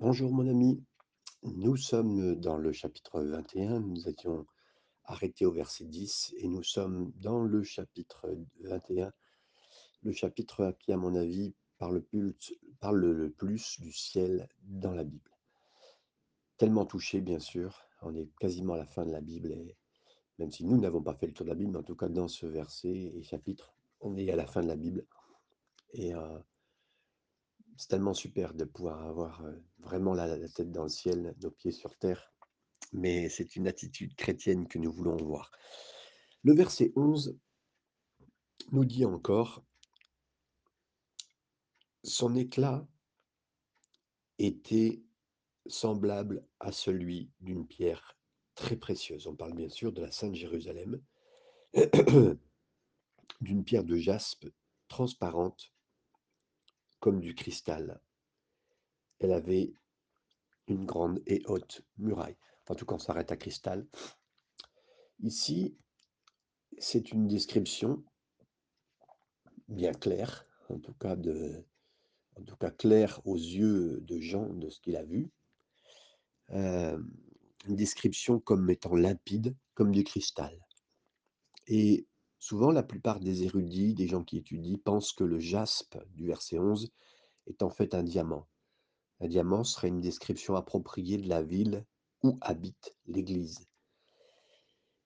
Bonjour mon ami, nous sommes dans le chapitre 21, nous étions arrêtés au verset 10 et nous sommes dans le chapitre 21, le chapitre qui à mon avis parle, plus, le plus du ciel dans la Bible. Tellement touché bien sûr, on est quasiment à la fin de la Bible même si nous n'avons pas fait le tour de la Bible, en tout cas dans ce verset et chapitre, on est à la fin de la Bible. Et euh, c'est tellement super de pouvoir avoir vraiment la, la tête dans le ciel, nos pieds sur terre, mais c'est une attitude chrétienne que nous voulons voir. Le verset 11 nous dit encore, son éclat était semblable à celui d'une pierre très précieuse. On parle bien sûr de la Sainte Jérusalem, d'une pierre de jaspe transparente comme du cristal. Elle avait une grande et haute muraille. En tout cas, on s'arrête à cristal. Ici, c'est une description bien claire, en tout cas, claire aux yeux de Jean de ce qu'il a vu. Euh, une description comme étant limpide, comme du cristal. Et souvent, la plupart des érudits, des gens qui étudient, pensent que le jaspe du verset 11 est en fait un diamant. Un diamant serait une description appropriée de la ville où habite l'Église.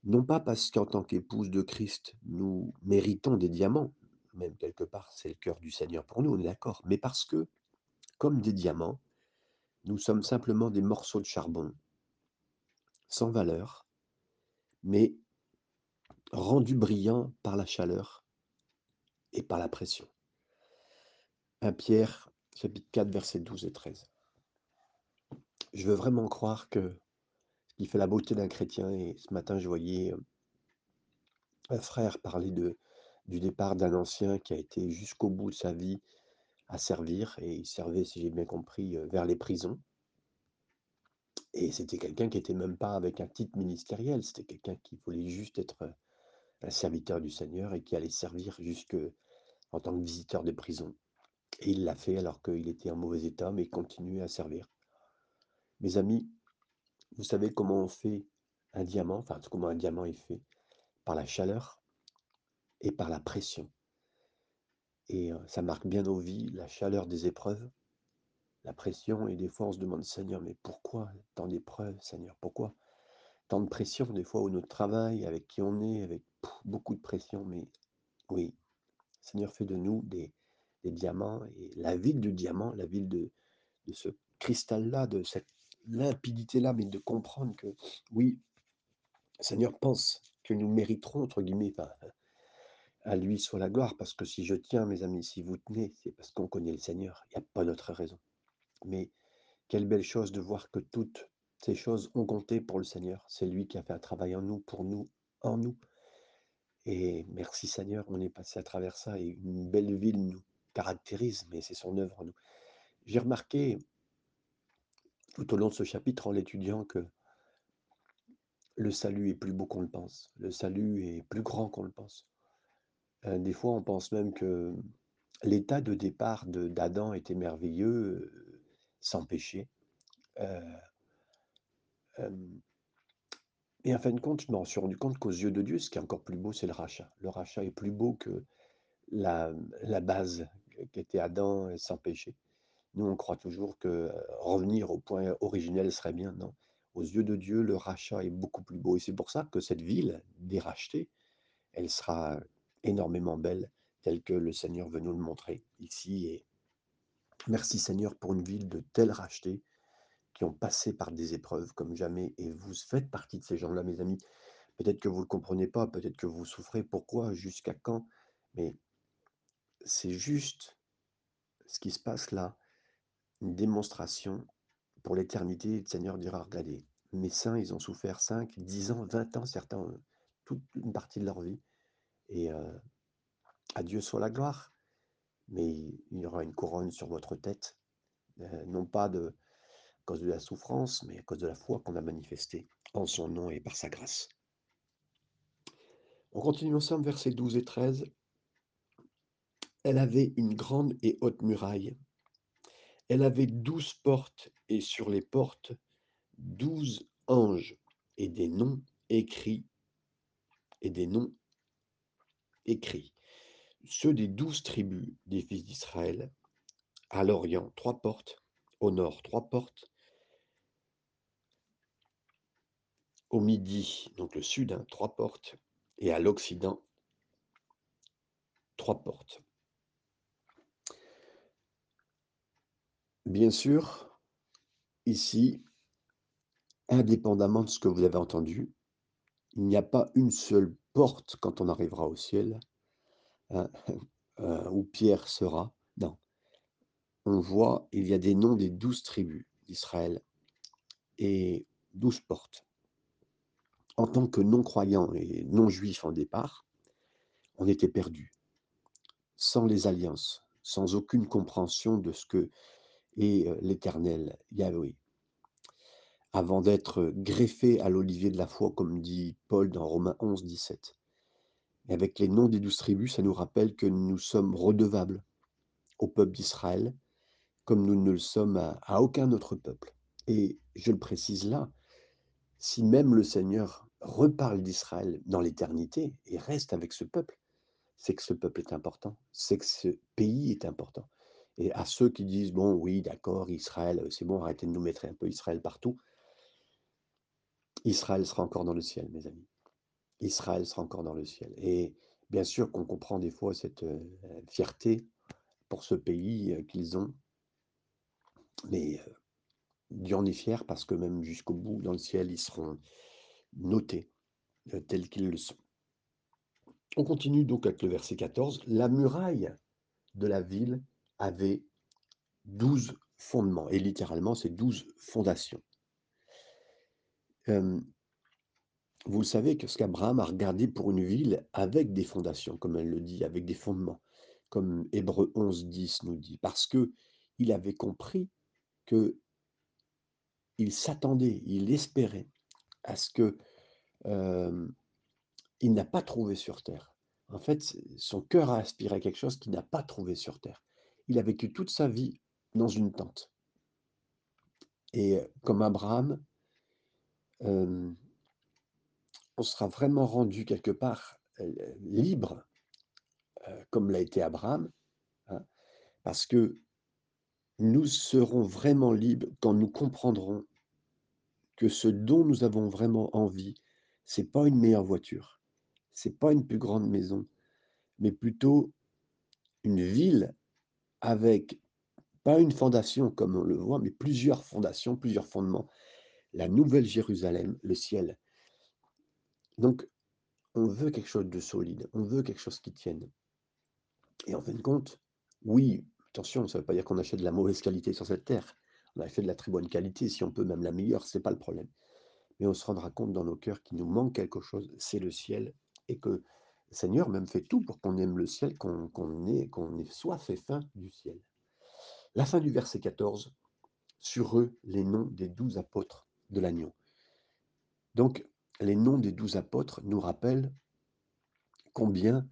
Non pas parce qu'en tant qu'épouse de Christ, nous méritons des diamants, même quelque part c'est le cœur du Seigneur pour nous, on est d'accord, mais parce que, comme des diamants, nous sommes simplement des morceaux de charbon, sans valeur, mais rendus brillants par la chaleur et par la pression. 1 Pierre, chapitre 4, versets 12 et 13. Je veux vraiment croire que ce qui fait la beauté d'un chrétien, et ce matin je voyais un frère parler du départ d'un ancien qui a été jusqu'au bout de sa vie à servir, et il servait, si j'ai bien compris, vers les prisons. Et c'était quelqu'un qui n'était même pas avec un titre ministériel, c'était quelqu'un qui voulait juste être un serviteur du Seigneur et qui allait servir jusque en tant que visiteur de prison. Et il l'a fait alors qu'il était en mauvais état, mais continuait à servir. Mes amis, vous savez comment on fait un diamant, enfin comment un diamant est fait? Par la chaleur et par la pression. Et ça marque bien nos vies, la chaleur des épreuves, la pression, et des fois on se demande, Seigneur, mais pourquoi tant d'épreuves, Seigneur? Pourquoi de pression, des fois, où notre travail, avec qui on est, avec beaucoup de pression, mais oui, Seigneur fait de nous des, diamants, et la ville du diamant, la ville de, ce cristal-là, de cette limpidité-là, mais de comprendre que, oui, Seigneur pense que nous mériterons, entre guillemets, à lui soit la gloire, parce que si je tiens, mes amis, si vous tenez, c'est parce qu'on connaît le Seigneur, il n'y a pas d'autre raison. Mais quelle belle chose de voir que toutes ces choses ont compté pour le Seigneur. C'est lui qui a fait un travail en nous, pour nous, en nous. Et merci Seigneur, on est passé à travers ça et une belle ville nous caractérise, mais c'est son œuvre en nous. J'ai remarqué tout au long de ce chapitre en l'étudiant que le salut est plus beau qu'on le pense. Le salut est plus grand qu'on le pense. Euh, des fois, on pense même que l'état de départ d'Adam était merveilleux, euh, sans péché. Euh, et en fin de compte, je me suis rendu compte qu'aux yeux de Dieu, ce qui est encore plus beau, c'est le rachat. Le rachat est plus beau que la, base qui était Adam sans péché. Nous, on croit toujours que revenir au point originel serait bien. Non. Aux yeux de Dieu, le rachat est beaucoup plus beau. Et c'est pour ça que cette ville dérachetée, elle sera énormément belle, telle que le Seigneur veut nous le montrer ici. Merci Seigneur pour une ville de telle rachetée qui ont passé par des épreuves comme jamais. Et vous faites partie de ces gens-là, mes amis. Peut-être que vous ne le comprenez pas, peut-être que vous souffrez. Pourquoi Jusqu'à quand? Mais c'est juste ce qui se passe là, une démonstration pour l'éternité. Le Seigneur dira, regardez, mes saints, ils ont souffert 5, 10 ans, 20 ans, certains, toute une partie de leur vie. Et euh, à Dieu soit la gloire. Mais il y aura une couronne sur votre tête, euh, non pas de, cause de la souffrance, mais à cause de la foi qu'on a manifestée en son nom et par sa grâce. On continue ensemble, versets 12 et 13. Elle avait une grande et haute muraille. Elle avait douze portes et sur les portes, douze anges et des noms écrits et des noms écrits. Ceux des douze tribus des fils d'Israël, à l'Orient, trois portes, au nord, trois portes, au midi, donc le sud, hein, trois portes, et à l'Occident, trois portes. Bien sûr, ici, indépendamment de ce que vous avez entendu, il n'y a pas une seule porte quand on arrivera au ciel hein, euh, où Pierre sera. Non. On voit, il y a des noms des douze tribus d'Israël et douze portes. En tant que non-croyants et non-juifs en départ, on était perdus, sans les alliances, sans aucune compréhension de ce que est euh, l'Éternel, Yahweh avant d'être greffé à l'olivier de la foi, comme dit Paul dans Romains 11, 17. Et avec les noms des douze tribus, ça nous rappelle que nous sommes redevables au peuple d'Israël, comme nous ne le sommes à, à, aucun autre peuple. Et je le précise là, si même le Seigneur reparle d'Israël dans l'éternité et reste avec ce peuple, c'est que ce peuple est important, c'est que ce pays est important. Et à ceux qui disent, bon, oui, d'accord, Israël, c'est bon, arrêtez de nous mettre un peu Israël partout, Israël sera encore dans le ciel, mes amis. Israël sera encore dans le ciel. Et bien sûr qu'on comprend des fois cette euh, fierté pour ce pays euh, qu'ils ont. Mais euh, Dieu en est fier parce que même jusqu'au bout, dans le ciel, ils seront notés tels qu'ils le sont. On continue donc avec le verset 14. La muraille de la ville avait douze fondements. Et littéralement, c'est douze fondations vous savez que ce qu'Abraham a regardé pour une ville avec des fondations, comme elle le dit, avec des fondements, comme Hébreu 11, 10 nous dit, parce que il avait compris que il s'attendait, il espérait à ce que il n'a pas trouvé sur terre. En fait, son cœur a aspiré à quelque chose qu'il n'a pas trouvé sur terre. Il a vécu toute sa vie dans une tente. Et comme Abraham, on sera vraiment rendu quelque part libre, comme l'a été Abraham, hein, parce que nous serons vraiment libres quand nous comprendrons que ce dont nous avons vraiment envie, c'est pas une meilleure voiture, c'est pas une plus grande maison, mais plutôt une ville avec pas une fondation comme on le voit, mais plusieurs fondations, plusieurs fondements, la nouvelle Jérusalem, le ciel. Donc, on veut quelque chose de solide, on veut quelque chose qui tienne. Et en fin de compte, oui, attention, ça ne veut pas dire qu'on achète de la mauvaise qualité sur cette terre. On a fait de la très bonne qualité, si on peut même la meilleure, ce n'est pas le problème. Mais on se rendra compte dans nos cœurs qu'il nous manque quelque chose, c'est le ciel, et que le Seigneur même fait tout pour qu'on aime le ciel, qu'on ait, qu'on ait soif et faim du ciel. La fin du verset 14, sur eux les noms des douze apôtres de l'agneau. Donc, les noms des douze apôtres nous rappellent combien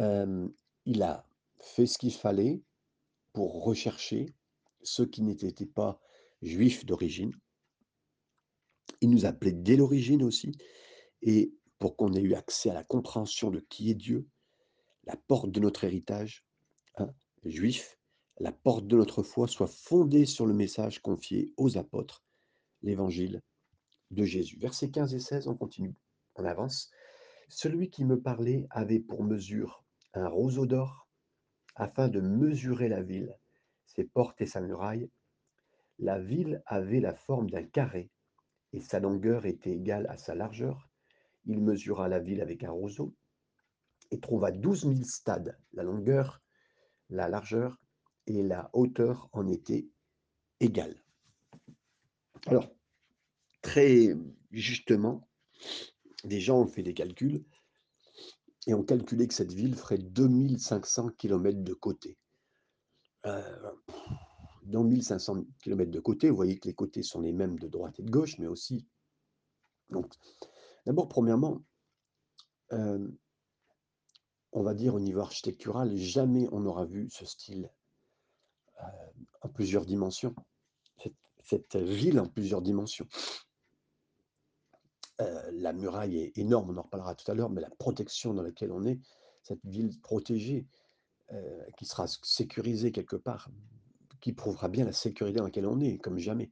euh, il a fait ce qu'il fallait pour rechercher ceux qui n'étaient pas juifs d'origine. Il nous appelait dès l'origine aussi, et pour qu'on ait eu accès à la compréhension de qui est Dieu, la porte de notre héritage, hein, juif, la porte de notre foi soit fondée sur le message confié aux apôtres, l'évangile de Jésus. Versets 15 et 16, on continue, on avance. Celui qui me parlait avait pour mesure un roseau d'or, afin de mesurer la ville, ses portes et sa muraille. La ville avait la forme d'un carré, et sa longueur était égale à sa largeur. Il mesura la ville avec un roseau, et trouva douze mille stades. La longueur, la largeur et la hauteur en étaient égales. Alors, très justement, des gens ont fait des calculs et ont calculé que cette ville ferait 2500 km de côté. Euh, dans 1500 km de côté, vous voyez que les côtés sont les mêmes de droite et de gauche, mais aussi. Donc, d'abord, premièrement, euh, on va dire au niveau architectural, jamais on n'aura vu ce style en plusieurs dimensions. Cette ville en plusieurs dimensions. La muraille est énorme, on en reparlera tout à l'heure, mais la protection dans laquelle on est, cette ville protégée, qui sera sécurisée quelque part, qui prouvera bien la sécurité dans laquelle on est, comme jamais.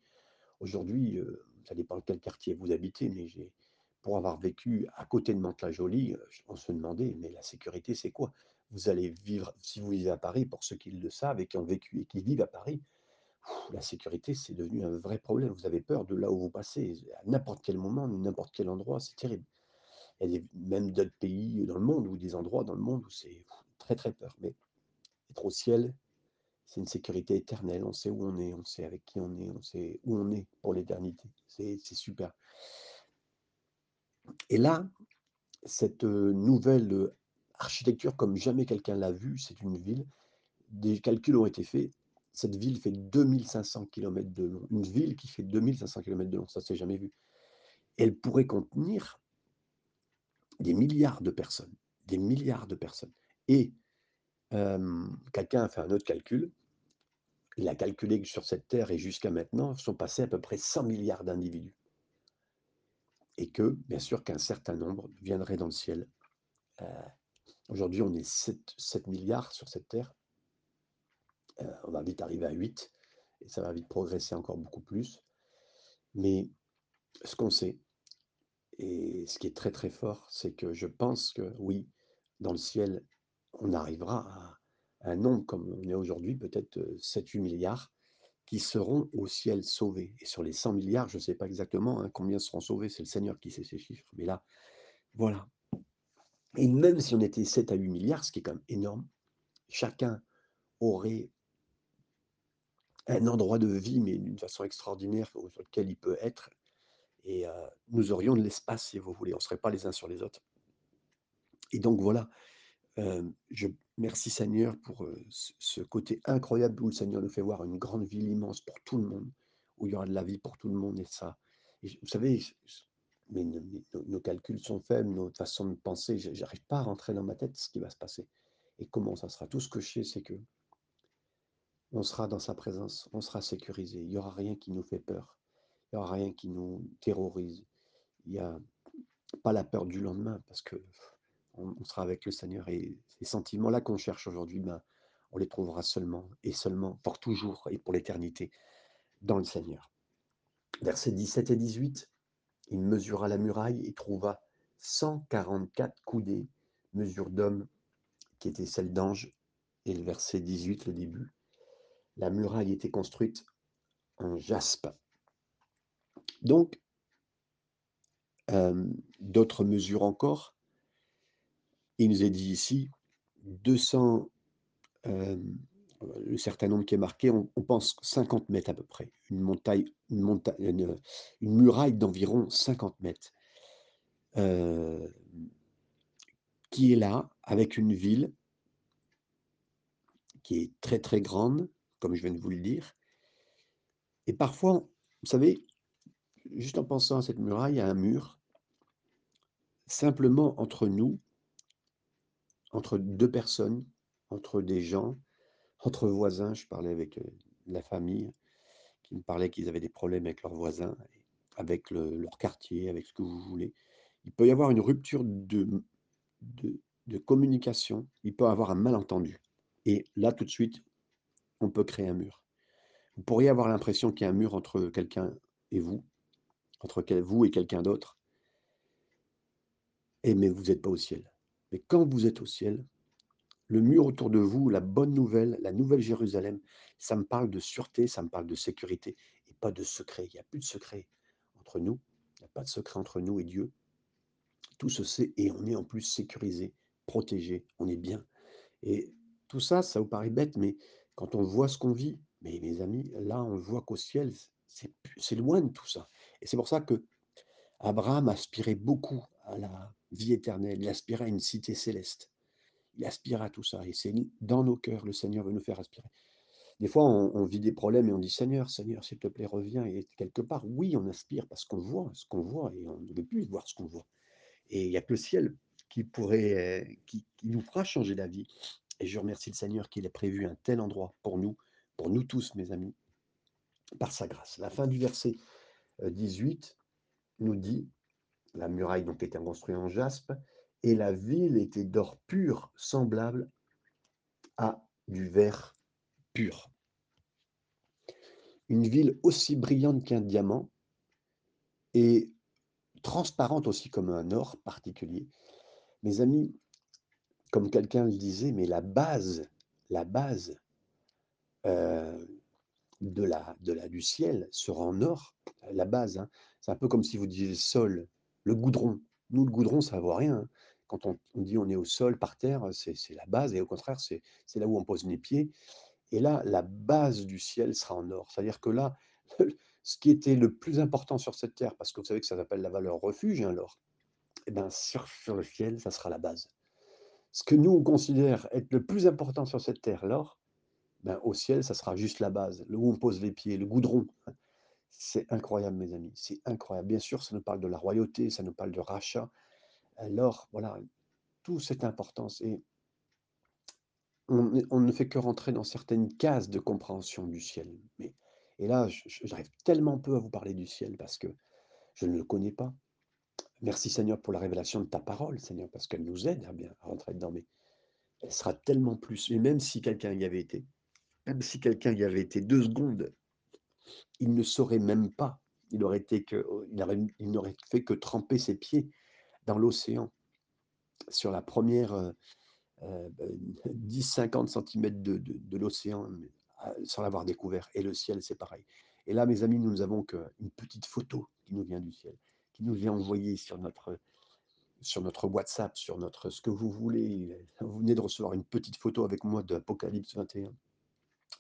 Aujourd'hui, ça dépend quel quartier vous habitez, mais j'ai, pour avoir vécu à côté de Mantes-la-Jolie, on se demandait, mais la sécurité, c'est quoi? Vous allez vivre, si vous vivez à Paris, pour ceux qui le savent et qui ont vécu et qui vivent à Paris, la sécurité, c'est devenu un vrai problème. Vous avez peur de là où vous passez, à n'importe quel moment, n'importe quel endroit, c'est terrible. Il y a même d'autres pays dans le monde ou des endroits dans le monde où c'est très très peur. Mais être au ciel, c'est une sécurité éternelle. On sait où on est, on sait avec qui on est, on sait où on est pour l'éternité. C'est super. Et là, cette euh, nouvelle euh, architecture, comme jamais quelqu'un l'a vue, c'est une ville. Des calculs ont été faits. Cette ville fait 2500 km de long. Une ville qui fait 2500 km de long, ça s'est jamais vu. Elle pourrait contenir des milliards de personnes, des milliards de personnes. Et quelqu'un a fait un autre calcul. Il a calculé que sur cette Terre et jusqu'à maintenant sont passés à peu près 100 milliards d'individus. Et que, bien sûr, qu'un certain nombre viendraient dans le ciel. Euh, Aujourd'hui, on est 7, 7, milliards sur cette Terre. Euh, on va vite arriver à 8, et ça va vite progresser encore beaucoup plus. Mais ce qu'on sait, et ce qui est très très fort, c'est que je pense que oui, dans le ciel, on arrivera à un nombre comme on est aujourd'hui, peut-être 7-8 milliards, qui seront au ciel sauvés. Et sur les 100 milliards, je ne sais pas exactement hein, combien seront sauvés, c'est le Seigneur qui sait ces chiffres. Mais là, voilà. Et même si on était 7 à 8 milliards, ce qui est quand même énorme, chacun aurait un endroit de vie, mais d'une façon extraordinaire sur lequel il peut être. Et nous aurions de l'espace, si vous voulez. On ne serait pas les uns sur les autres. Et donc voilà, je merci Seigneur pour ce côté incroyable où le Seigneur nous fait voir une grande ville immense pour tout le monde, où il y aura de la vie pour tout le monde et ça. Et vous savez, mais nos, calculs sont faibles, notre façon de penser, j'arrive pas à rentrer dans ma tête ce qui va se passer et comment ça sera. Tout ce que je sais, c'est que on sera dans sa présence, on sera sécurisé. Il n'y aura rien qui nous fait peur, il n'y aura rien qui nous terrorise. Il n'y a pas la peur du lendemain parce que on, sera avec le Seigneur. Et ces sentiments-là qu'on cherche aujourd'hui, ben, on les trouvera seulement et seulement pour toujours et pour l'éternité dans le Seigneur. Versets 17 et 18, il mesura la muraille et trouva 144 coudées, mesure d'homme qui était celle d'ange. Et le verset 18, le début, la muraille était construite en jaspe. Donc, euh, d'autres mesures encore, il nous est dit ici 200, euh, le certain nombre qui est marqué, on, pense 50 mètres à peu près, une muraille d'environ 50 mètres, euh, qui est là avec une ville qui est très très grande, comme je viens de vous le dire. Et parfois, vous savez, juste en pensant à cette muraille, a un mur, simplement entre nous entre deux personnes, entre des gens, entre voisins. Je parlais avec la famille qui me parlait qu'ils avaient des problèmes avec leurs voisins, avec leur quartier, avec ce que vous voulez. Il peut y avoir une rupture de, de, de communication, il peut y avoir un malentendu. Et là, tout de suite, on peut créer un mur. Vous pourriez avoir l'impression qu'il y a un mur entre quelqu'un et vous, entre vous et quelqu'un d'autre, et mais vous n'êtes pas au ciel. Mais quand vous êtes au ciel, le mur autour de vous, la bonne nouvelle, la nouvelle Jérusalem, ça me parle de sûreté, ça me parle de sécurité et pas de secret. Il n'y a plus de secret entre nous. Il n'y a pas de secret entre nous et Dieu. Tout se sait et on est en plus sécurisé, protégé, on est bien. Et tout ça, ça vous paraît bête, mais quand on voit ce qu'on vit, mais mes amis, là, on voit qu'au ciel, c'est loin de tout ça. Et c'est pour ça que Abraham aspirait beaucoup à la vie éternelle, il aspire à une cité céleste. Il aspire à tout ça. Et c'est dans nos cœurs, le Seigneur veut nous faire aspirer. Des fois, on, vit des problèmes et on dit Seigneur, Seigneur, s'il te plaît, reviens. Et quelque part, oui, on aspire parce qu'on voit ce qu'on voit et on ne veut plus voir ce qu'on voit. Et il n'y a que le ciel qui pourrait, qui, qui, nous fera changer d'avis. Et je remercie le Seigneur qu'il ait prévu un tel endroit pour nous, pour nous tous, mes amis, par sa grâce. La fin du verset 18 nous dit, la muraille donc était construite en jaspe, et la ville était d'or pur, semblable à du verre pur. Une ville aussi brillante qu'un diamant et transparente aussi comme un or particulier. Mes amis, comme quelqu'un le disait, mais la base, la base euh, de la, de la, du ciel sera en or, la base. Hein. C'est un peu comme si vous disiez le sol, le goudron. Nous, le goudron, ça ne vaut rien. Hein. Quand on, dit on est au sol, par terre, c'est la base, et au contraire, c'est là où on pose les pieds. Et là, la base du ciel sera en or. C'est-à-dire que là, ce qui était le plus important sur cette terre, parce que vous savez que ça s'appelle la valeur refuge, hein, l'or, eh bien, sur le ciel, ça sera la base. Ce que nous, on être le plus important sur cette terre, l'or, ben, au ciel, ça sera juste la base, là où on pose les pieds, le goudron. C'est incroyable, mes amis, c'est incroyable. Bien sûr, ça nous parle de la royauté, ça nous parle de rachat. Alors, voilà, tout cette importance. Et on, ne fait que rentrer dans certaines cases de compréhension du ciel. Mais, et là, j'arrive tellement peu à vous parler du ciel parce que je ne le connais pas. Merci Seigneur pour la révélation de ta parole, Seigneur, parce qu'elle nous aide à bien rentrer dedans. Mais elle sera tellement plus. Et même si quelqu'un y avait été, même si quelqu'un y avait été deux secondes, il ne saurait même pas. Il aurait été que, il, n'aurait fait que tremper ses pieds dans l'océan sur la première 10-50 euh, cm de, de, l'océan sans l'avoir découvert. Et le ciel, c'est pareil. Et là, mes amis, nous n'avons qu'une petite photo qui nous vient du ciel, qui nous vient envoyer sur notre, sur notre WhatsApp, sur notre ce que vous voulez. Vous venez de recevoir une petite photo avec moi de Apocalypse 21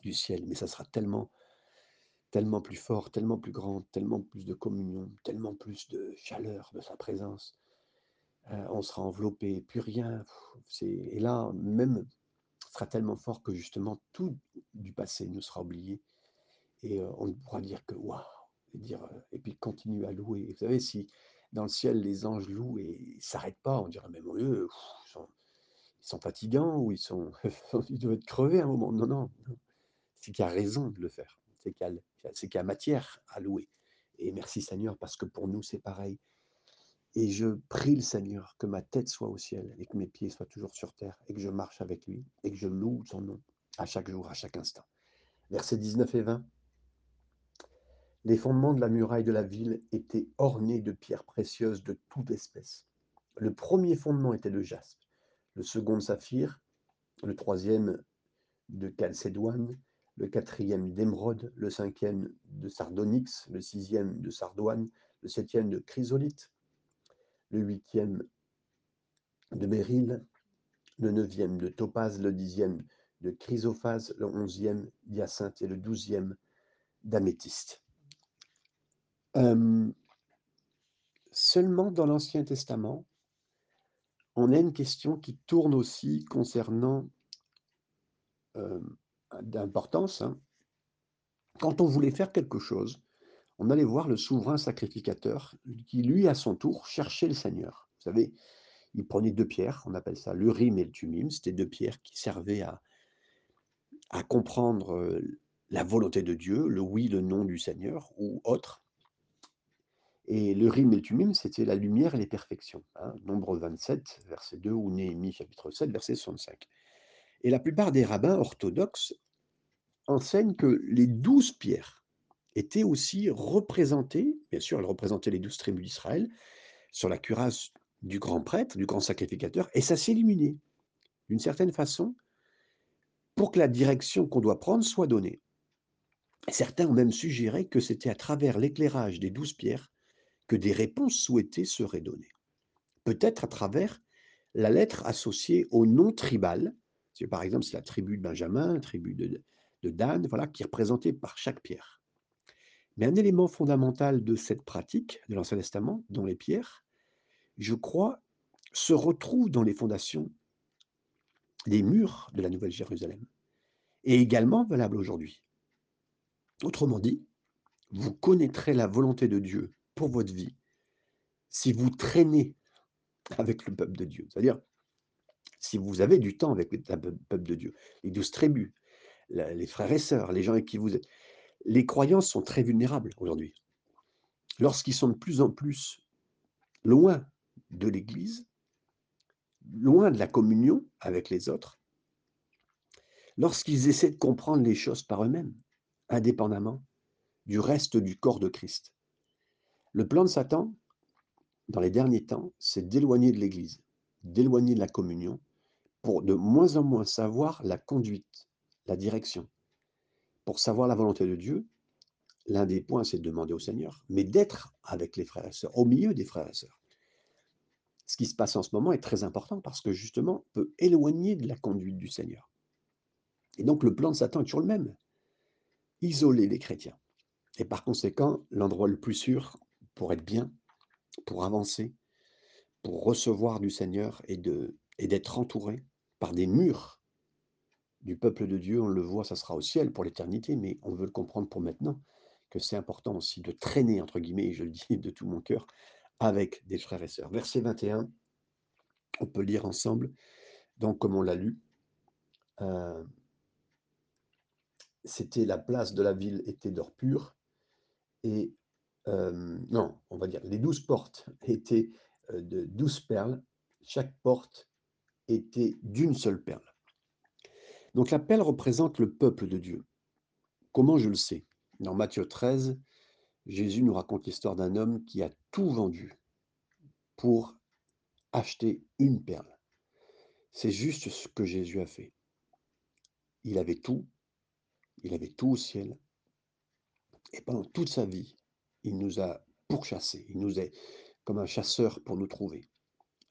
du ciel, mais ça sera tellement, tellement plus fort, tellement plus grand, tellement plus de communion, tellement plus de chaleur de sa présence. Euh, on sera enveloppé, plus rien. Et là, même, sera tellement fort que justement tout du passé nous sera oublié. Et euh, on pourra dire que waouh, dire, et puis continuer à louer. Vous savez, si dans le ciel les anges louent et ne s'arrêtent pas, on dirait eux, ils, sont, ils, sont, fatigants ou ils, sont, ils doivent être crevés à un moment. Non, non, c'est qu'il y a raison de le faire. C'est qu'il y, a matière à louer. Et merci Seigneur, parce que pour nous, c'est pareil. Et je prie le Seigneur que ma tête soit au ciel et que mes pieds soient toujours sur terre et que je marche avec lui et que je loue son nom à chaque jour, à chaque instant. Versets 19 et 20. Les fondements de la muraille de la ville étaient ornés de pierres précieuses de toute espèce. Le premier fondement était de jaspe, le second de saphir, le troisième de calcédoine, le quatrième d'émeraude, le cinquième de sardonyx, le sixième de sardoine, le septième de chrysolite, le huitième de Béryl, le neuvième de Topaz, le dixième de Chrysophase, le onzième d'Hyacinthe et le douzième d'Améthyste. Euh, seulement dans l'Ancien Testament, on a une question qui tourne aussi concernant euh, d'importance. Hein. Quand on voulait faire quelque chose, on allait voir le souverain sacrificateur qui, lui, à son tour, cherchait le Seigneur. Vous savez, il prenait deux pierres, on appelle ça l'urim et le tumim, c'était deux pierres qui servaient à, à comprendre euh, la volonté de Dieu, le oui, le non du Seigneur ou autre. Et le rim et le tumim, c'était la lumière et les perfections. Hein, nombre 27, verset 2, ou Néhémie, chapitre 7, verset 65. Et la plupart des rabbins orthodoxes enseignent que les douze pierres était aussi représentée, bien sûr, elle représentait les douze tribus d'Israël, sur la cuirasse du grand prêtre, du grand sacrificateur, et ça s'illuminait d'une certaine façon pour que la direction qu'on doit prendre soit donnée. Certains ont même suggéré que c'était à travers l'éclairage des douze pierres que des réponses souhaitées seraient données. Peut-être à travers la lettre associée au nom tribal, par exemple c'est la tribu de Benjamin, la tribu de, Dan, voilà, qui est représentée par chaque pierre. Mais un élément fondamental de cette pratique de l'Ancien Testament, dont les pierres, je crois, se retrouve dans les fondations des murs de la Nouvelle Jérusalem, et également valable aujourd'hui. Autrement dit, vous connaîtrez la volonté de Dieu pour votre vie si vous traînez avec le peuple de Dieu. C'est-à-dire, si vous avez du temps avec le peuple de Dieu, les douze tribus, les frères et sœurs, les gens avec qui vous êtes les croyants sont très vulnérables aujourd'hui. Lorsqu'ils sont de plus en plus loin de l'Église, loin de la communion avec les autres, lorsqu'ils essaient de comprendre les choses par eux-mêmes, indépendamment du reste du corps de Christ. Le plan de Satan, dans les derniers temps, c'est d'éloigner de l'Église, d'éloigner de la communion, pour de moins en moins savoir la conduite, la direction. Pour savoir la volonté de Dieu, l'un des points, c'est de demander au Seigneur, mais d'être avec les frères et sœurs, au milieu des frères et sœurs. Ce qui se passe en ce moment est très important parce que justement, peut éloigner de la conduite du Seigneur. Et donc le plan de Satan est toujours le même. Isoler les chrétiens. Et par conséquent, l'endroit le plus sûr pour être bien, pour avancer, pour recevoir du Seigneur et de et d'être entouré par des murs du peuple de Dieu. On le voit, ça sera au ciel pour l'éternité, mais on veut le comprendre pour maintenant, que c'est important aussi de traîner, entre guillemets, et je le dis de tout mon cœur, avec des frères et sœurs. Verset 21, on peut lire ensemble, donc comme on l'a lu, euh, c'était la place de la ville était d'or pur, et non, on va dire, les douze portes étaient de douze perles, chaque porte était d'une seule perle. Donc la perle représente le peuple de Dieu. Comment je le sais? Dans Matthieu 13, Jésus nous raconte l'histoire d'un homme qui a tout vendu pour acheter une perle. C'est juste ce que Jésus a fait. Il avait tout, il avait tout au ciel, et pendant toute sa vie, il nous a pourchassés, il nous est comme un chasseur pour nous trouver.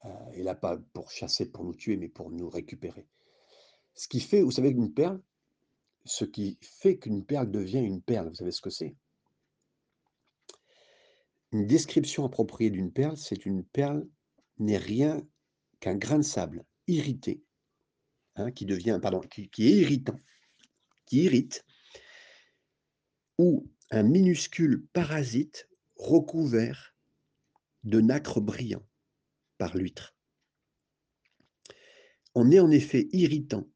Euh, il n'a pas pour chasser, pour nous tuer, mais pour nous récupérer. Ce qui fait, vous savez, une perle, ce qui fait qu'une perle devient une perle, vous savez ce que c'est? Une description appropriée d'une perle, c'est une perle n'est rien qu'un grain de sable irrité, hein, qui devient, pardon, qui, qui est irritant, qui irrite, ou un minuscule parasite recouvert de nacre brillant par l'huître. On est en effet irritant,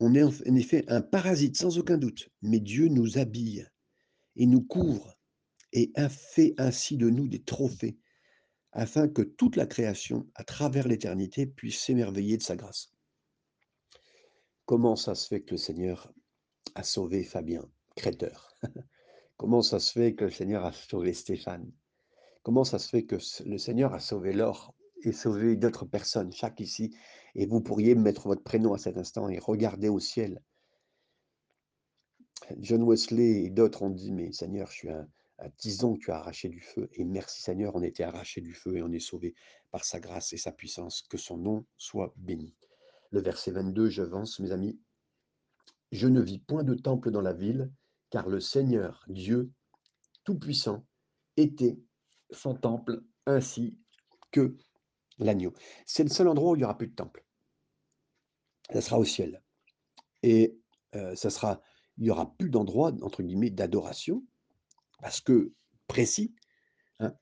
on est en effet un parasite sans aucun doute, mais Dieu nous habille et nous couvre et fait ainsi de nous des trophées, afin que toute la création, à travers l'éternité, puisse s'émerveiller de sa grâce. Comment ça se fait que le Seigneur a sauvé Fabien, créateur? Comment ça se fait que le Seigneur a sauvé Stéphane? Comment ça se fait que le Seigneur a sauvé Laure et sauvé d'autres personnes, chaque ici? Et vous pourriez mettre votre prénom à cet instant et regarder au ciel. John Wesley et d'autres ont dit, mais Seigneur, je suis un, tison que tu as arraché du feu. Et merci Seigneur, on était arraché du feu et on est sauvé par sa grâce et sa puissance. Que son nom soit béni. Le verset 22, j'avance, mes amis. Je ne vis point de temple dans la ville, car le Seigneur, Dieu Tout-Puissant, était son temple, ainsi que l'agneau. C'est le seul endroit où il n'y aura plus de temple. Ça sera au ciel. Et euh, ça sera, il n'y aura plus d'endroit, entre guillemets, d'adoration, parce que précis. Hein.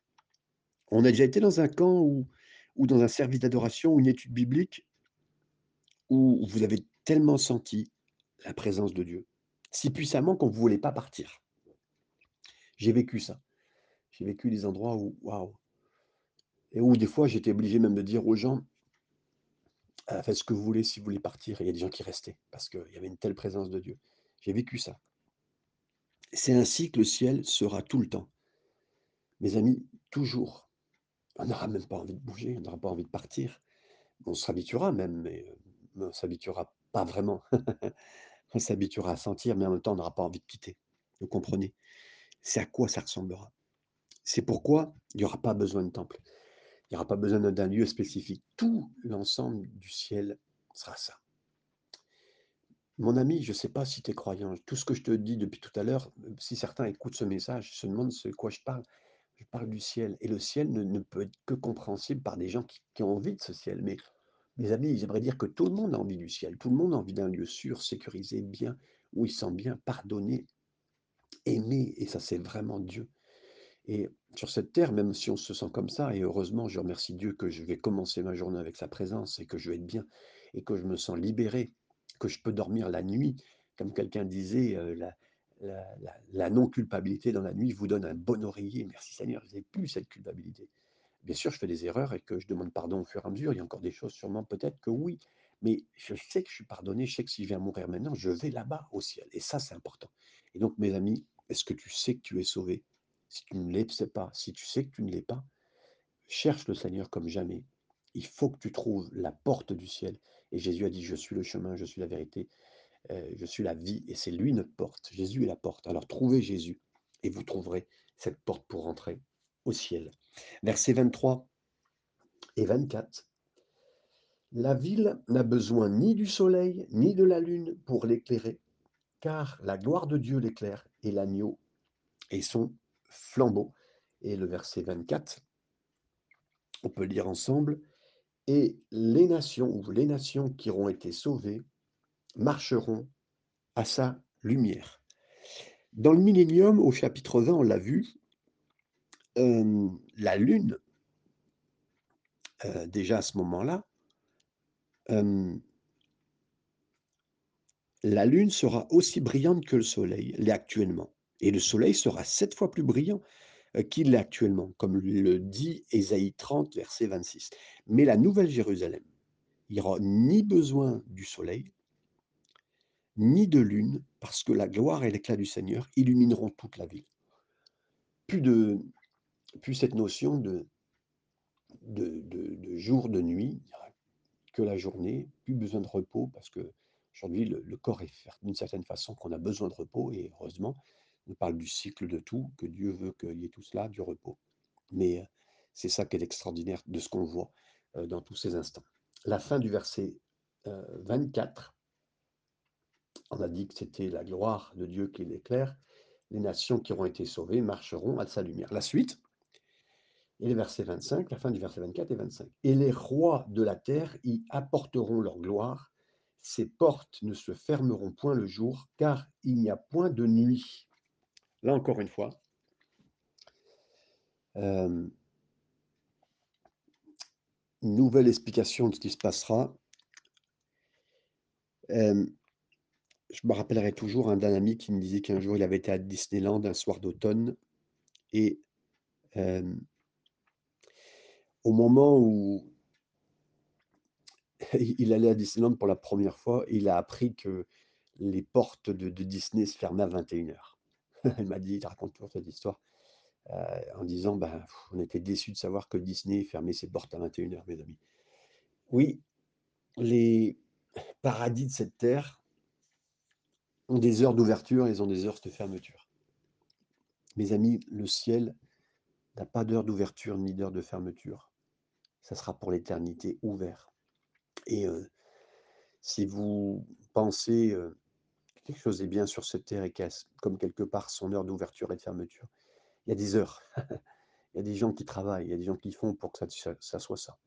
On a déjà été dans un camp ou, ou dans un service d'adoration, une étude biblique, où vous avez tellement senti la présence de Dieu si puissamment qu'on ne voulait pas partir. J'ai vécu ça. J'ai vécu des endroits où, waouh, et où des fois j'étais obligé même de dire aux gens, «Ah, faites ce que vous voulez si vous voulez partir. Et il y a des gens qui restaient parce qu'il y avait une telle présence de Dieu. J'ai vécu ça. C'est ainsi que le ciel sera tout le temps. Mes amis, toujours. On n'aura même pas envie de bouger, on n'aura pas envie de partir. On s'habituera même, mais on ne s'habituera pas vraiment. On s'habituera à sentir, mais en même temps, on n'aura pas envie de quitter. Vous comprenez? C'est à quoi ça ressemblera? C'est pourquoi il n'y aura pas besoin de temple. Il n'y aura pas besoin d'un lieu spécifique. Tout l'ensemble du ciel sera ça. Mon ami, je ne sais pas si tu es croyant. Tout ce que je te dis depuis tout à l'heure, si certains écoutent ce message, se demandent de quoi je parle. Je parle du ciel. Et le ciel ne, peut être que compréhensible par des gens qui, qui ont envie de ce ciel. Mais mes amis, j'aimerais dire que tout le monde a envie du ciel, tout le monde a envie d'un lieu sûr, sécurisé, bien, où il sent bien pardonné, aimé, et ça c'est vraiment Dieu. Et sur cette terre, même si on se sent comme ça, et heureusement, je remercie Dieu que je vais commencer ma journée avec sa présence et que je vais être bien, et que je me sens libéré, que je peux dormir la nuit, comme quelqu'un disait, euh, la, la- non-culpabilité dans la nuit vous donne un bon oreiller. Merci Seigneur, je n'ai plus cette culpabilité. Bien sûr, je fais des erreurs et que je demande pardon au fur et à mesure. Il y a encore des choses, sûrement, peut-être que oui. Mais je sais que je suis pardonné. Je sais que si je viens mourir maintenant, je vais là-bas au ciel. Et ça, c'est important. Et donc, mes amis, est-ce que tu sais que tu es sauvé? Si tu ne l'es pas, si tu sais que tu ne l'es pas, cherche le Seigneur comme jamais. Il faut que tu trouves la porte du ciel. Et Jésus a dit, je suis le chemin, je suis la vérité, euh, je suis la vie. Et c'est lui notre porte. Jésus est la porte. Alors trouvez Jésus et vous trouverez cette porte pour rentrer au ciel. Verset 23 et 24. La ville n'a besoin ni du soleil ni de la lune pour l'éclairer, car la gloire de Dieu l'éclaire et l'agneau et son flambeau. Et le verset 24, on peut lire ensemble, et les nations ou les nations qui auront été sauvées marcheront à sa lumière. Dans le millénium, au chapitre 20, on l'a vu, euh, la lune, euh, déjà à ce moment-là, euh, la lune sera aussi brillante que le soleil l'est actuellement. Et le soleil sera sept fois plus brillant qu'il l'est actuellement, comme le dit Ésaïe 30, verset 26. Mais la nouvelle Jérusalem, il n'y aura ni besoin du soleil, ni de lune, parce que la gloire et l'éclat du Seigneur illumineront toute la ville. Plus, de, plus cette notion de, jour, de nuit, que la journée, plus besoin de repos, parce que aujourd'hui le, corps est fait d'une certaine façon qu'on a besoin de repos, et heureusement, on parle du cycle de tout, que Dieu veut qu'il y ait tout cela, du repos. Mais c'est ça qui est extraordinaire de ce qu'on voit dans tous ces instants. La fin du verset 24, on a dit que c'était la gloire de Dieu qui l'éclaire. Les nations qui auront été sauvées marcheront à sa lumière. La suite, et le verset 25, la fin du verset 24 et 25. Et les rois de la terre y apporteront leur gloire. Ces portes ne se fermeront point le jour, car il n'y a point de nuit. Là encore une fois, euh, nouvelle explication de ce qui se passera. Euh, je me rappellerai toujours d'un ami qui me disait qu'un jour il avait été à Disneyland un soir d'automne et euh, au moment où il allait à Disneyland pour la première fois, il a appris que les portes de, Disney se fermaient à 21h. il m'a dit, il raconte toujours cette histoire, euh, en disant, ben, on était déçus de savoir que Disney fermait ses portes à 21h, mes amis. Oui, les paradis de cette terre ont des heures d'ouverture, ils ont des heures de fermeture. Mes amis, le ciel n'a pas d'heure d'ouverture ni d'heure de fermeture. Ça sera pour l'éternité ouvert. Et si vous pensez euh, que quelque chose est bien sur cette terre et qu'il comme quelque part son heure d'ouverture et de fermeture, il y a des heures. il y a des gens qui travaillent, il y a des gens qui font pour que ça, ça soit ça.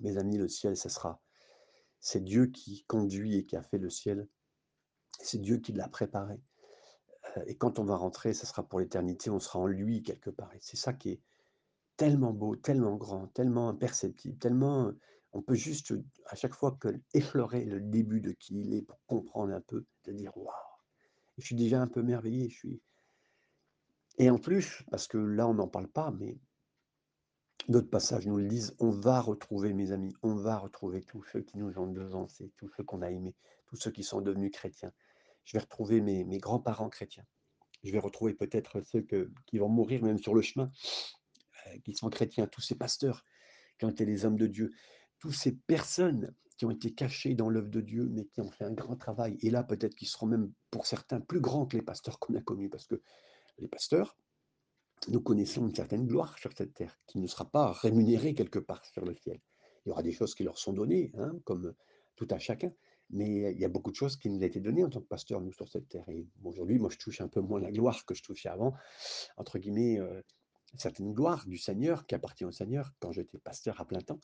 Mes amis, le ciel, ça sera. C'est Dieu qui conduit et qui a fait le ciel. C'est Dieu qui l'a préparé. Et quand on va rentrer, ça sera pour l'éternité, on sera en lui quelque part. Et c'est ça qui est tellement beau, tellement grand, tellement imperceptible, tellement... On peut juste, à chaque fois, que effleurer le début de qui il est pour comprendre un peu, de dire waouh. Je suis déjà un peu merveillé. Je suis... Et en plus, parce que là, on n'en parle pas, mais d'autres passages nous le disent, on va retrouver, mes amis, on va retrouver tous ceux qui nous ont devancés, tous ceux qu'on a aimés, tous ceux qui sont devenus chrétiens. Je vais retrouver mes, grands-parents chrétiens. Je vais retrouver peut-être ceux qui vont mourir même sur le chemin, qui sont chrétiens, tous ces pasteurs qui ont été les hommes de Dieu, toutes ces personnes qui ont été cachées dans l'œuvre de Dieu, mais qui ont fait un grand travail. Et là, peut-être qu'ils seront même, pour certains, plus grands que les pasteurs qu'on a connus, parce que les pasteurs, nous connaissons une certaine gloire sur cette terre, qui ne sera pas rémunérée quelque part sur le ciel. Il y aura des choses qui leur sont données, hein, comme tout à chacun, mais il y a beaucoup de choses qui nous ont été données en tant que pasteur, nous, sur cette terre. Et aujourd'hui, moi, je touche un peu moins la gloire que je touchais avant, entre guillemets, euh, certaine gloire du Seigneur, qui appartient au Seigneur, quand j'étais pasteur à plein temps.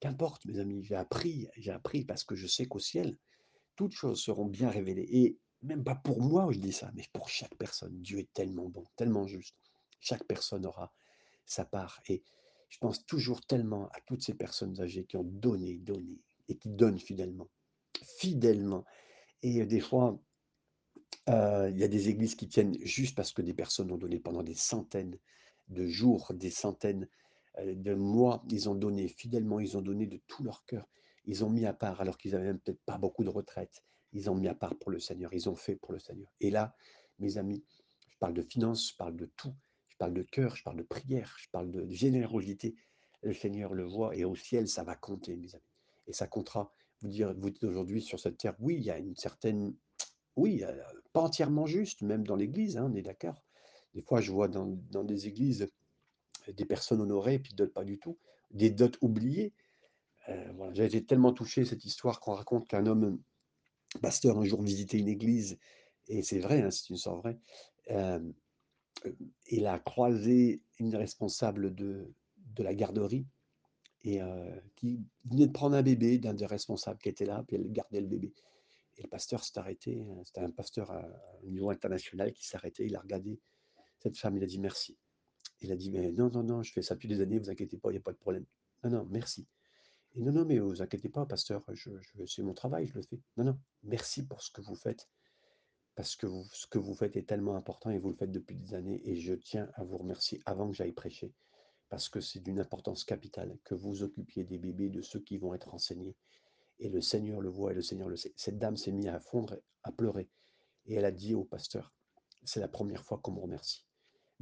Qu'importe, mes amis, j'ai appris, j'ai appris parce que je sais qu'au ciel, toutes choses seront bien révélées. Et même pas pour moi, je dis ça, mais pour chaque personne. Dieu est tellement bon, tellement juste. Chaque personne aura sa part. Et je pense toujours tellement à toutes ces personnes âgées qui ont donné, donné, et qui donnent fidèlement. Fidèlement. Et des fois, Heu, il y a des églises qui tiennent juste parce que des personnes ont donné pendant des centaines de jours, des centaines, de mois. Ils ont donné fidèlement, ils ont donné de tout leur cœur. Ils ont mis à part alors qu'ils avaient même peut-être pas beaucoup de retraite. Ils ont mis à part pour le Seigneur, ils ont fait pour le Seigneur. Et là, mes amis, je parle de finances, je parle de tout, je parle de cœur, je parle de prière, je parle de générosité. Le Seigneur le voit et au ciel, ça va compter, mes amis. Et ça comptera. Vous dire dites aujourd'hui sur cette terre, oui, il y a une certaine oui, heu, pas entièrement juste, même dans l'église, hein, on est d'accord. Des fois, je vois dans des églises, heu, des personnes honorées, puis d'autres pas du tout, des dots oubliées. Voilà, j'ai été tellement touché, cette histoire qu'on raconte qu'un homme, pasteur, un jour visitait une église et c'est vrai, hein, c'est une histoire vraie, heu, il a croisé une responsable de de la garderie et qui venait de prendre un bébé d'un des responsables qui était là, puis elle gardait le bébé. Et le pasteur s'est arrêté, heu, c'était un pasteur au niveau international qui s'est arrêté, il a regardé cette femme, il a dit: «Merci». Il a dit: «Mais non, non, non, je fais ça depuis des années, vous inquiétez pas, il y a pas de problème». «Non, non, merci». Et «Non, non, mais vous inquiétez pas pasteur, je je c'est mon travail, je le fais». «Non, non, merci pour ce que vous faites, parce que ce que vous faites est tellement important et vous le faites depuis des années et je tiens à vous remercier avant que j'aille prêcher, parce que c'est d'une importance capitale que vous occupiez des bébés, de ceux qui vont être enseignés et le Seigneur le voit et le Seigneur le sait». Cette dame s'est mise à fondre, à pleurer. Et elle a dit au pasteur: «C'est la première fois qu'on me remercie».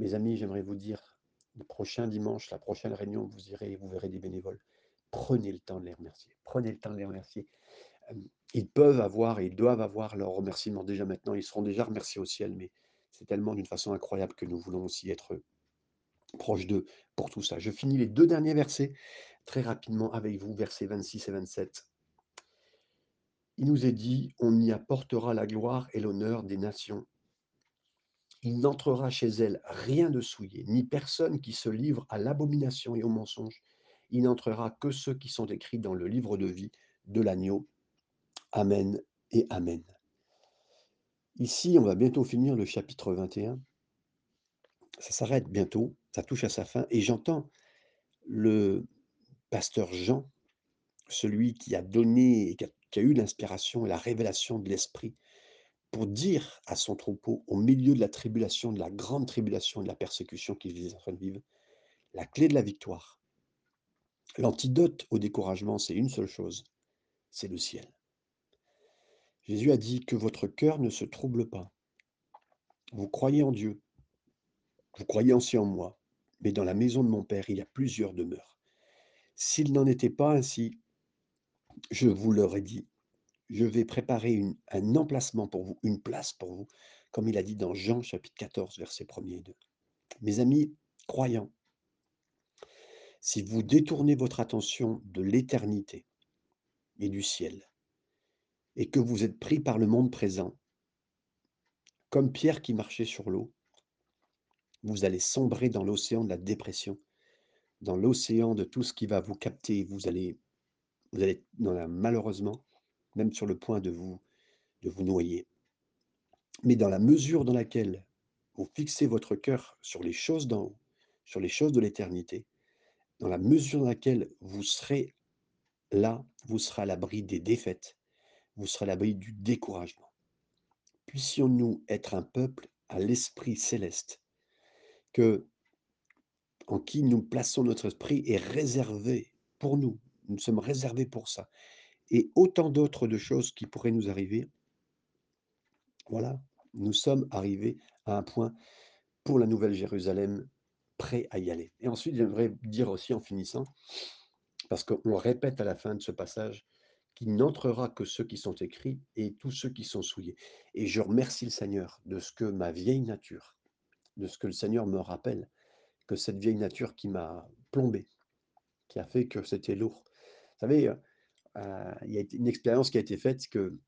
Mes amis, j'aimerais vous dire, le prochain dimanche, la prochaine réunion, vous irez et vous verrez des bénévoles. Prenez le temps de les remercier. Prenez le temps de les remercier. Ils peuvent avoir et ils doivent avoir leur remerciement déjà maintenant. Ils seront déjà remerciés au ciel, mais c'est tellement d'une façon incroyable que nous voulons aussi être proches d'eux pour tout ça. Je finis les 2 derniers versets très rapidement avec vous, versets 26 et 27. Il nous est dit: «On y apportera la gloire et l'honneur des nations». Il n'entrera chez elle rien de souillé, ni personne qui se livre à l'abomination et au mensonge. Il n'entrera que ceux qui sont écrits dans le livre de vie de l'agneau. Amen et Amen. Ici, on va bientôt finir le chapitre 21. Ça s'arrête bientôt, ça touche à sa fin, et j'entends le pasteur Jean, celui qui a donné et qui a, qui a eu l'inspiration et la révélation de l'Esprit pour dire à son troupeau, au milieu de la tribulation, de la grande tribulation de la persécution qu'ils étaient en train de vivre, la clé de la victoire. L'antidote au découragement, c'est une seule chose, c'est le ciel. Jésus a dit que votre cœur ne se trouble pas. Vous croyez en Dieu, vous croyez aussi en moi, mais dans la maison de mon Père, il y a plusieurs demeures. S'il n'en était pas ainsi, je vous l'aurais dit, je vais préparer un emplacement pour vous, une place pour vous, comme il a dit dans Jean chapitre 14, versets 1er et 2. Mes amis croyants, si vous détournez votre attention de l'éternité et du ciel, et que vous êtes pris par le monde présent, comme Pierre qui marchait sur l'eau, vous allez sombrer dans l'océan de la dépression, dans l'océan de tout ce qui va vous capter. Vous allez, vous allez malheureusement, même sur le point de vous, de vous noyer. Mais dans la mesure dans laquelle vous fixez votre cœur sur les choses d'en haut, sur les choses de l'éternité, dans la mesure dans laquelle vous serez là, vous serez à l'abri des défaites, vous serez à l'abri du découragement. Puissions-nous être un peuple à l'esprit céleste, en qui nous plaçons notre esprit est réservé pour nous. Nous sommes réservés pour ça. Et autant d'autres de choses qui pourraient nous arriver. Voilà, nous sommes arrivés à un point pour la Nouvelle Jérusalem, prêt à y aller. Et ensuite, j'aimerais dire aussi en finissant, parce qu'on répète à la fin de ce passage, qu'il n'entrera que ceux qui sont écrits et tous ceux qui sont souillés. Et je remercie le Seigneur de ce que ma vieille nature, de ce que le Seigneur me rappelle, que cette vieille nature qui m'a plombé, qui a fait que c'était lourd. Vous savez, heu, il y a une expérience qui a été faite que,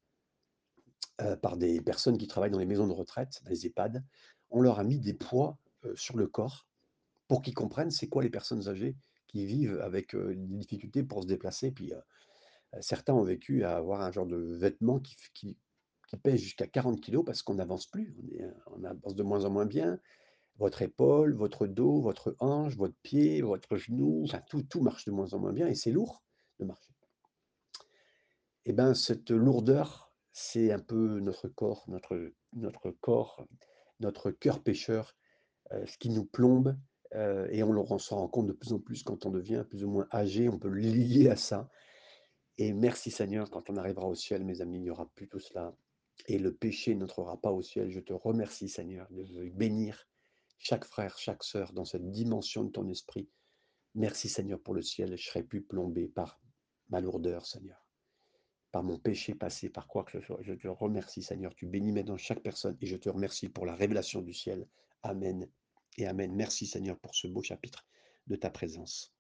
heu, par des personnes qui travaillent dans les maisons de retraite, dans les EHPAD. On leur a mis des poids, heu, sur le corps pour qu'ils comprennent c'est quoi les personnes âgées qui vivent avec, des difficultés pour se déplacer. Puis, certains ont vécu à avoir un genre de vêtement qui pèse jusqu'à 40 kilogrammes parce qu'on n'avance plus. On avance de moins en moins bien. Votre épaule, votre dos, votre hanche, votre pied, votre genou, enfin tout tout marche de moins en moins bien et c'est lourd de marcher. Et ben, cette lourdeur, c'est un peu notre corps, notre corps, notre cœur pécheur, heu, ce qui nous plombe, heu et on le s'en rend compte de plus en plus quand on devient plus ou moins âgé, on peut lier à ça et merci Seigneur, quand on arrivera au ciel, mes amis, il n'y aura plus tout cela et le péché n'entrera pas au ciel. Je te remercie Seigneur de bénir chaque frère, chaque sœur dans cette dimension de ton esprit. Merci Seigneur pour le ciel, je serai plus plombé par ma lourdeur, Seigneur, par mon péché passé, par quoi que ce soit. Je te remercie Seigneur, tu bénis maintenant chaque personne et je te remercie pour la révélation du ciel. Amen et Amen. Merci Seigneur pour ce beau chapitre de ta présence.